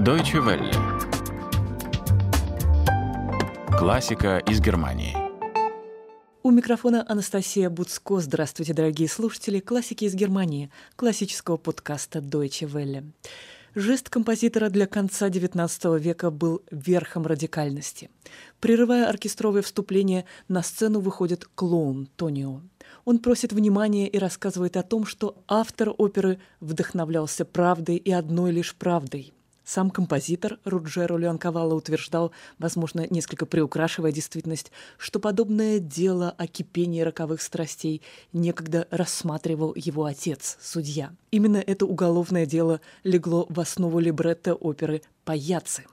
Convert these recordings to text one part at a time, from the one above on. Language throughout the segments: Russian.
Deutsche Welle. Классика из Германии. У микрофона Анастасия Буцко. Здравствуйте, дорогие слушатели классики из Германии, классического подкаста Deutsche Welle. Жест композитора для конца XIX века был верхом радикальности. Прерывая оркестровое вступление, на сцену выходит клоун Тонио. Он просит внимания и рассказывает о том, что автор оперы вдохновлялся правдой и одной лишь правдой – сам композитор Руджеро Леонковало утверждал, возможно, несколько приукрашивая действительность, что подобное дело о кипении роковых страстей некогда рассматривал его отец, судья. Именно это уголовное дело легло в основу либретто оперы «Паяцы»,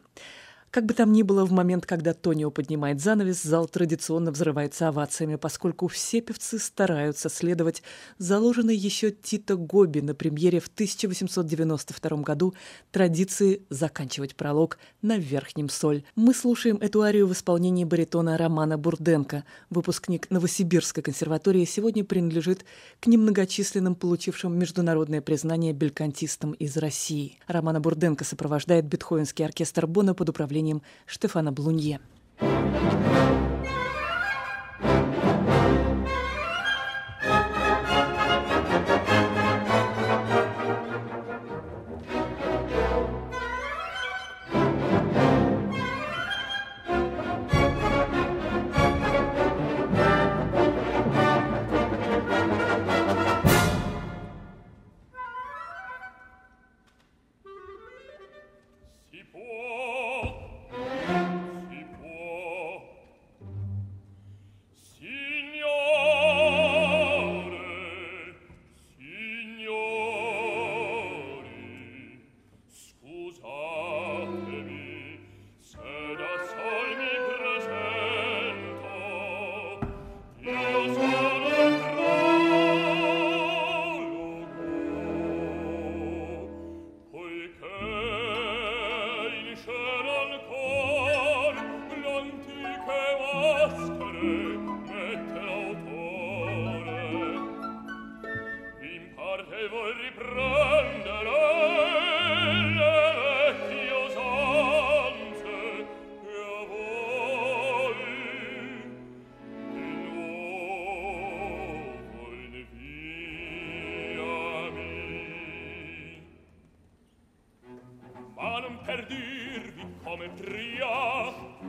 как бы там ни было, в момент, когда Тонио поднимает занавес, зал традиционно взрывается овациями, поскольку все певцы стараются следовать заложенной еще Тита Гоби на премьере в 1892 году традиции заканчивать пролог на верхнем соль. Мы слушаем эту арию в исполнении баритона Романа Бурденко. Выпускник Новосибирской консерватории сегодня принадлежит к немногочисленным получившим международное признание белькантистам из России. Романа Бурденко сопровождает Бетховенский оркестр Бона под управлением управлением Штефана Блунье. nascere mette l'autore in parte vuol riprendere per dirvi come tria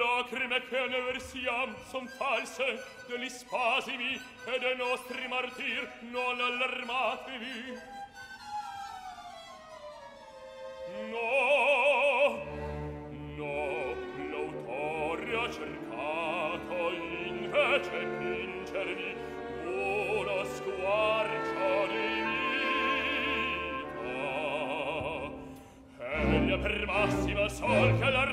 lacrime che ne versiam son false degli spasimi e dei nostri martir non allarmatevi. No no l'autore ha cercato invece vincervi una squarcia di vita. Egli per massima sol che la